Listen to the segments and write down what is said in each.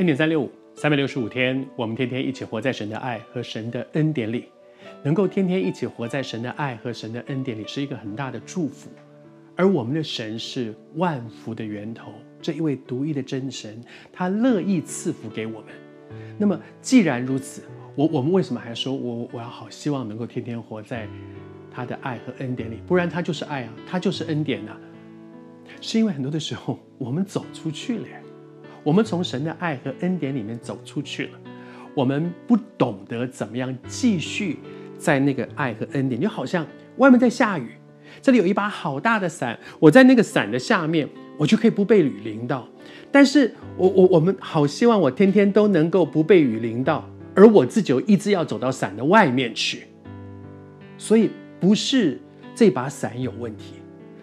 恩典三六五，三百六十五天，我们天天一起活在神的爱和神的恩典里。能够天天一起活在神的爱和神的恩典里，是一个很大的祝福。而我们的神是万福的源头，这一位独一的真神，他乐意赐福给我们。那么，既然如此，我我们为什么还说我我要好希望能够天天活在他的爱和恩典里？不然他就是爱啊，他就是恩典啊。是因为很多的时候我们走出去了，我们从神的爱和恩典里面走出去了，我们不懂得怎么样继续。在那个爱和恩典，就好像外面在下雨，这里有一把好大的伞，我在那个伞的下面，我就可以不被雨淋到。但是我我我们好希望我天天都能够不被雨淋到，而我自己又一直要走到伞的外面去。所以不是这把伞有问题，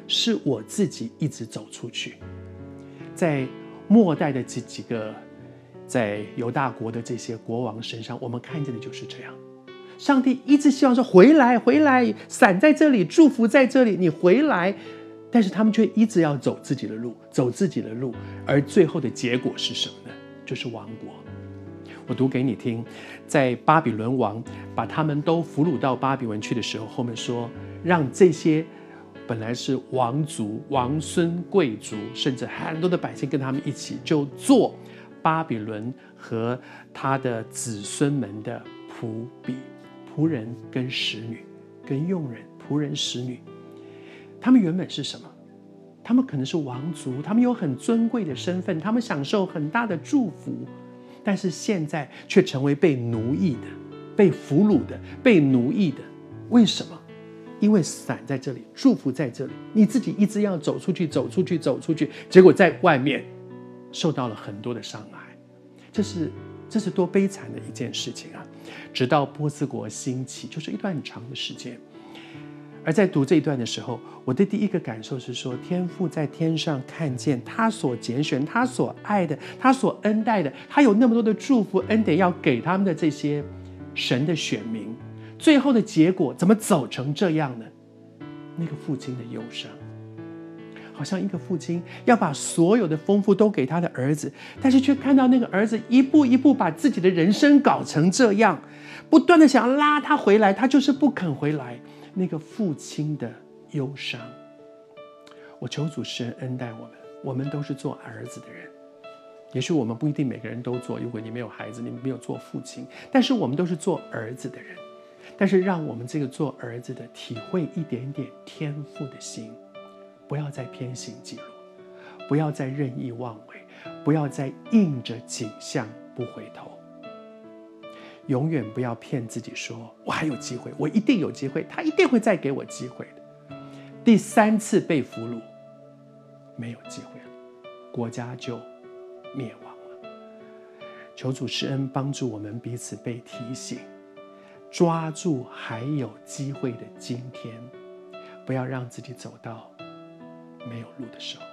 是我自己一直走出去。在末代的这几个在犹大国的这些国王身上，我们看见的就是这样。上帝一直希望说回来，回来，伞在这里，祝福在这里，你回来。但是他们却一直要走自己的路，走自己的路，而最后的结果是什么呢？就是亡国。我读给你听，在巴比伦王把他们都俘虏到巴比伦去的时候，后面说让这些本来是王族、王孙、贵族，甚至很多的百姓跟他们一起，就做巴比伦和他的子孙们的仆婢。仆人跟使女，跟佣人，仆人使女，他们原本是什么？他们可能是王族，他们有很尊贵的身份，他们享受很大的祝福，但是现在却成为被奴役的、被俘虏的、被奴役的。为什么？因为伞在这里，祝福在这里，你自己一直要走出去，走出去，走出去，结果在外面受到了很多的伤害。这是。这是多悲惨的一件事情啊！直到波斯国兴起，就是一段很长的时间。而在读这一段的时候，我的第一个感受是说，天父在天上看见他所拣选、他所爱的、他所恩待的，他有那么多的祝福恩典要给他们的这些神的选民，最后的结果怎么走成这样呢？那个父亲的忧伤。好像一个父亲要把所有的丰富都给他的儿子，但是却看到那个儿子一步一步把自己的人生搞成这样，不断的想要拉他回来，他就是不肯回来。那个父亲的忧伤，我求主施恩恩待我们，我们都是做儿子的人。也许我们不一定每个人都做，如果你没有孩子，你没有做父亲，但是我们都是做儿子的人。但是让我们这个做儿子的体会一点点天赋的心。不要再偏行己路，不要再任意妄为，不要再硬着景象不回头。永远不要骗自己说，我还有机会，我一定有机会，他一定会再给我机会的。第三次被俘虏，没有机会了，国家就灭亡了。求主施恩帮助我们彼此被提醒，抓住还有机会的今天，不要让自己走到。没有路的时候。